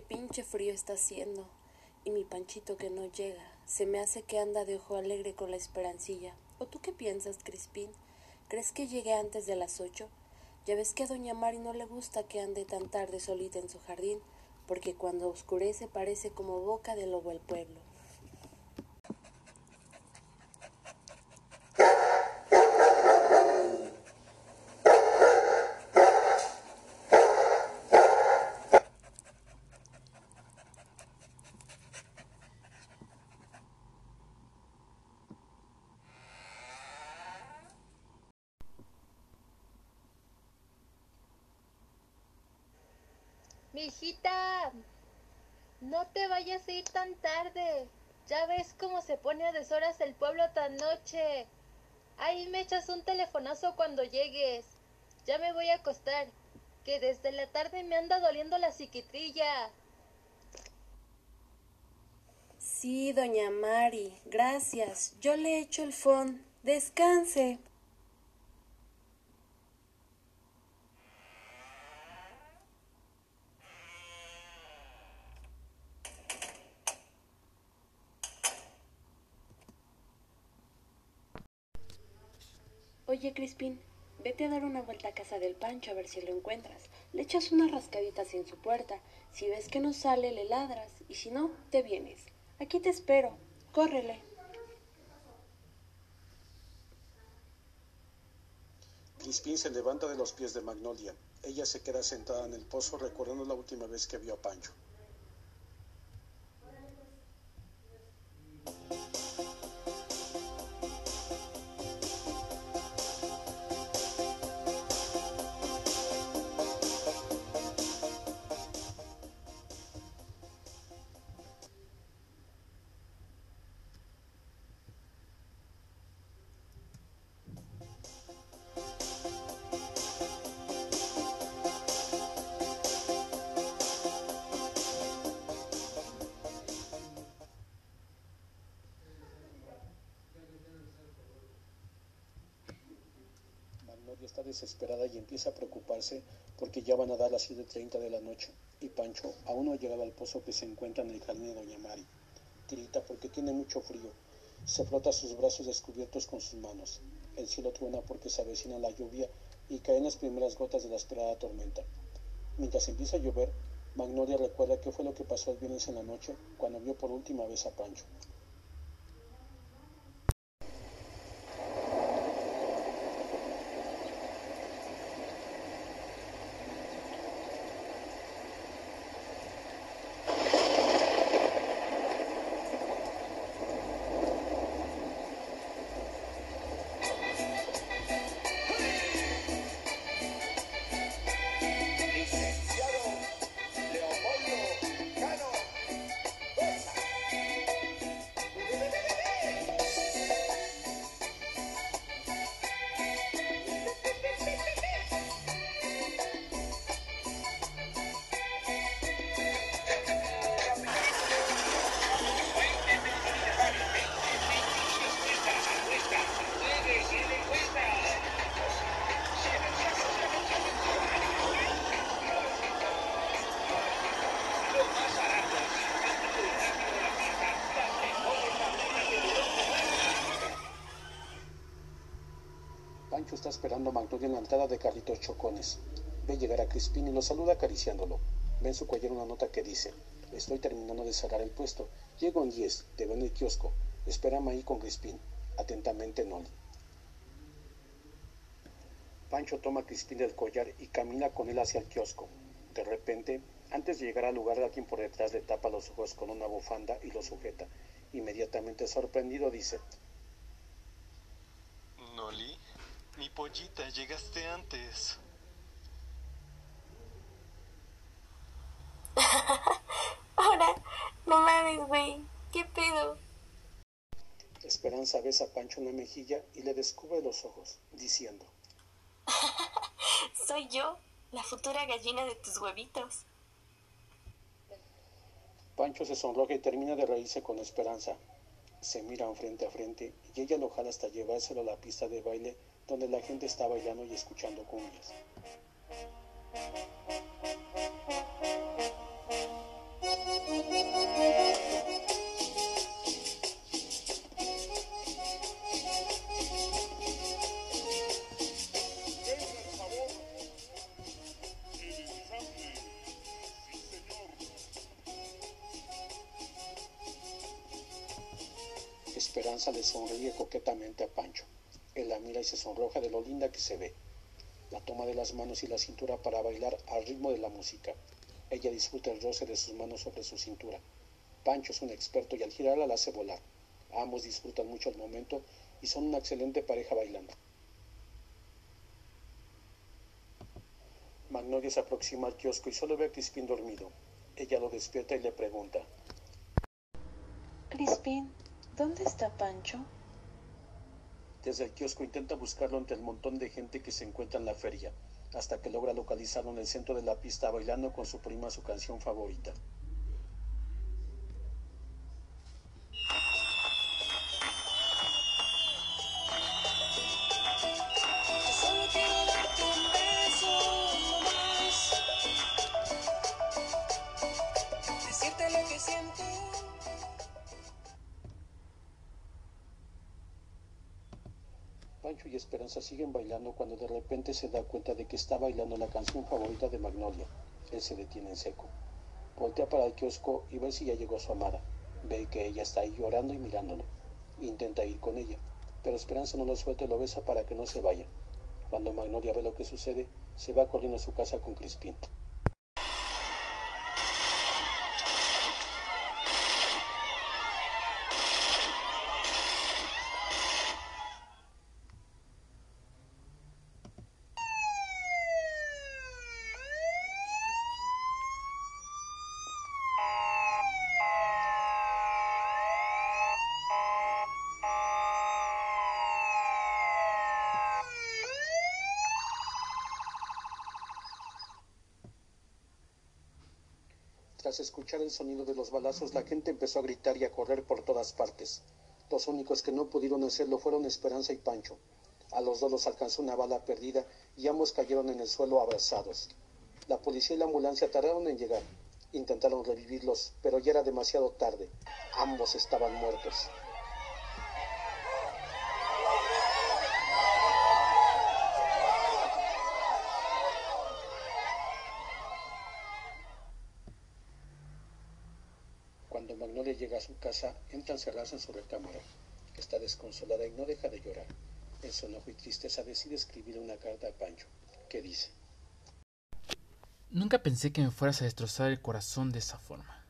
pinche frío está haciendo. Y mi panchito que no llega, se me hace que anda de ojo alegre con la esperancilla. ¿O tú qué piensas, Crispín? ¿Crees que llegue antes de las ocho? Ya ves que a doña Mari no le gusta que ande tan tarde solita en su jardín, porque cuando oscurece parece como boca de lobo el pueblo. Mijita, no te vayas a ir tan tarde. Ya ves cómo se pone a deshoras el pueblo tan noche. Ahí me echas un telefonazo cuando llegues. Ya me voy a acostar, que desde la tarde me anda doliendo la psiquitrilla. Sí, doña Mari, gracias. Yo le echo el fon. Descanse. Oye, Crispín, vete a dar una vuelta a casa del Pancho a ver si lo encuentras. Le echas unas rascaditas en su puerta. Si ves que no sale, le ladras. Y si no, te vienes. Aquí te espero. Córrele. Crispín se levanta de los pies de Magnolia. Ella se queda sentada en el pozo recordando la última vez que vio a Pancho. Está desesperada y empieza a preocuparse porque ya van a dar las 7.30 de la noche y Pancho aún no ha llegado al pozo que se encuentra en el jardín de Doña Mari. Tirita porque tiene mucho frío. Se frota sus brazos descubiertos con sus manos. El cielo truena porque se avecina la lluvia y caen las primeras gotas de la esperada tormenta. Mientras empieza a llover, Magnolia recuerda qué fue lo que pasó el viernes en la noche cuando vio por última vez a Pancho. Pancho está esperando a Magnolia en la entrada de Carlitos Chocones. Ve llegar a Crispín y lo saluda acariciándolo. Ve en su cuello una nota que dice, estoy terminando de cerrar el puesto. Llego en 10, te veo en el kiosco. Espérame ahí con Crispín. Atentamente, Noli. Pancho toma a Crispín del collar y camina con él hacia el kiosco. De repente, antes de llegar al lugar, alguien por detrás le tapa los ojos con una bufanda y lo sujeta. Inmediatamente sorprendido dice, Noli, mi pollita, llegaste antes. Ahora, no mames, güey. ¿Qué pedo? Esperanza besa a Pancho en la mejilla y le descubre los ojos, diciendo, Soy yo, la futura gallina de tus huevitos. Pancho se sonroja y termina de reírse con Esperanza. Se miran frente a frente y ella lo jala hasta llevárselo a la pista de baile donde la gente está bailando y escuchando cumbias. Esperanza le sonríe coquetamente a Pancho. La mira y se sonroja de lo linda que se ve. La toma de las manos y la cintura para bailar al ritmo de la música. Ella disfruta el roce de sus manos sobre su cintura. Pancho es un experto y al girarla la hace volar. Ambos disfrutan mucho el momento y son una excelente pareja bailando. Magnolia se aproxima al kiosco y solo ve a Crispín dormido. Ella lo despierta y le pregunta. Crispín, ¿dónde está Pancho? Desde el kiosco intenta buscarlo entre el montón de gente que se encuentra en la feria, hasta que logra localizarlo en el centro de la pista bailando con su prima su canción favorita. Pancho y Esperanza siguen bailando cuando de repente se da cuenta de que está bailando la canción favorita de Magnolia. Él se detiene en seco. Voltea para el kiosco y ve si ya llegó su amada. Ve que ella está ahí llorando y mirándolo. Intenta ir con ella, pero Esperanza no lo suelta y lo besa para que no se vaya. Cuando Magnolia ve lo que sucede, se va corriendo a su casa con Crispín. Tras escuchar el sonido de los balazos, la gente empezó a gritar y a correr por todas partes. Los únicos que no pudieron hacerlo fueron Esperanza y Pancho. A los dos los alcanzó una bala perdida y ambos cayeron en el suelo abrazados. La policía y la ambulancia tardaron en llegar. Intentaron revivirlos, pero ya era demasiado tarde. Ambos estaban muertos. Su casa, entra a encerrarse en su recámara. Está desconsolada y no deja de llorar. En su enojo y tristeza decide escribir una carta a Pancho, que dice, Nunca pensé que me fueras a destrozar el corazón de esa forma.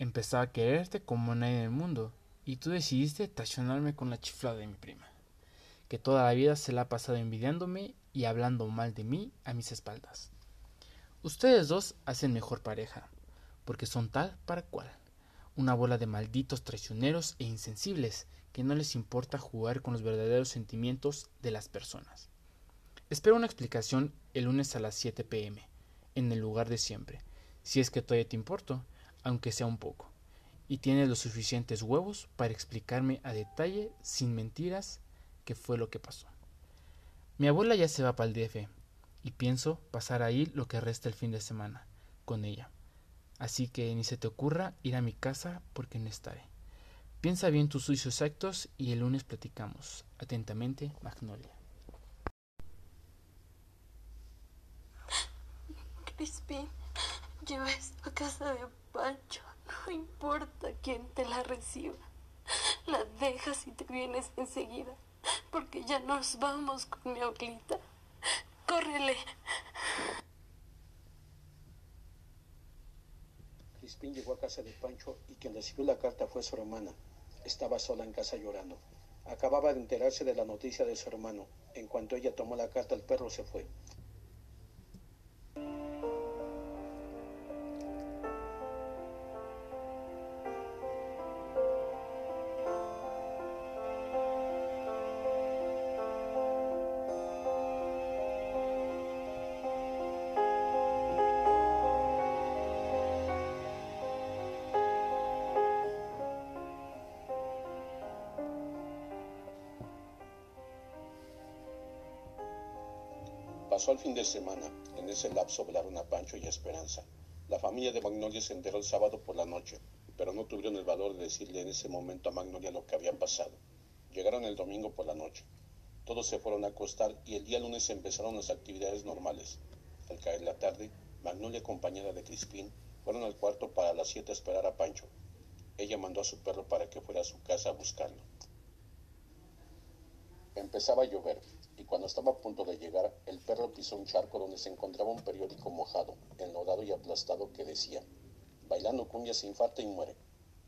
Empezaba a quererte como nadie en el mundo, y tú decidiste traicionarme con la chiflada de mi prima, que toda la vida se la ha pasado envidiándome y hablando mal de mí a mis espaldas. Ustedes dos hacen mejor pareja, porque son tal para cual, una bola de malditos traicioneros e insensibles que no les importa jugar con los verdaderos sentimientos de las personas. Espero una explicación el lunes a las 7 pm en el lugar de siempre, si es que todavía te importo, aunque sea un poco, y tienes los suficientes huevos para explicarme a detalle, sin mentiras, qué fue lo que pasó. Mi abuela ya se va para el DF, y pienso pasar ahí lo que resta el fin de semana, con ella. Así que ni se te ocurra ir a mi casa porque no estaré. Piensa bien tus sucios actos y el lunes platicamos. Atentamente, Magnolia. Crispín, lleva esto a casa de Pancho. No importa quién te la reciba. La dejas y te vienes enseguida. Porque ya nos vamos con mi abuelita. Crispín llegó a casa de Pancho y quien recibió la carta fue su hermana. Estaba sola en casa llorando. Acababa de enterarse de la noticia de su hermano. En cuanto ella tomó la carta, el perro se fue. Pasó el fin de semana. En ese lapso velaron a Pancho y a Esperanza. La familia de Magnolia se enteró el sábado por la noche, pero no tuvieron el valor de decirle en ese momento a Magnolia lo que había pasado. Llegaron el domingo por la noche. Todos se fueron a acostar y el día lunes empezaron las actividades normales. Al caer la tarde, Magnolia acompañada de Crispín fueron al cuarto para las siete a esperar a Pancho. Ella mandó a su perro para que fuera a su casa a buscarlo. Empezaba a llover y cuando estaba a punto de llegar, el perro pisó un charco donde se encontraba un periódico mojado, enlodado y aplastado que decía, Bailando cumbia se infarta y muere,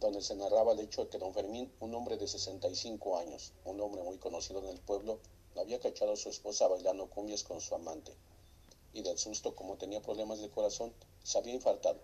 donde se narraba el hecho de que don Fermín, un hombre de 65 años, un hombre muy conocido en el pueblo, había cachado a su esposa bailando cumbias con su amante, y del susto, como tenía problemas de corazón, se había infartado.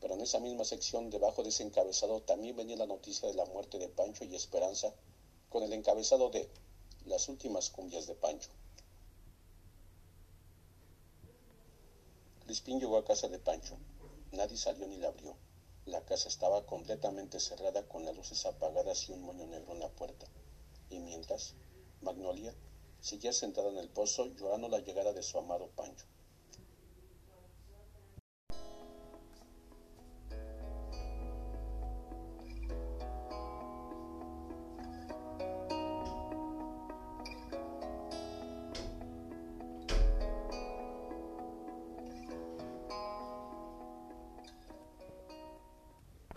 Pero en esa misma sección, debajo de ese encabezado, también venía la noticia de la muerte de Pancho y Esperanza, con el encabezado de Las últimas cumbias de Pancho. Crispín llegó a casa de Pancho. Nadie salió ni la abrió. La casa estaba completamente cerrada con las luces apagadas y un moño negro en la puerta. Y mientras, Magnolia seguía sentada en el pozo llorando la llegada de su amado Pancho.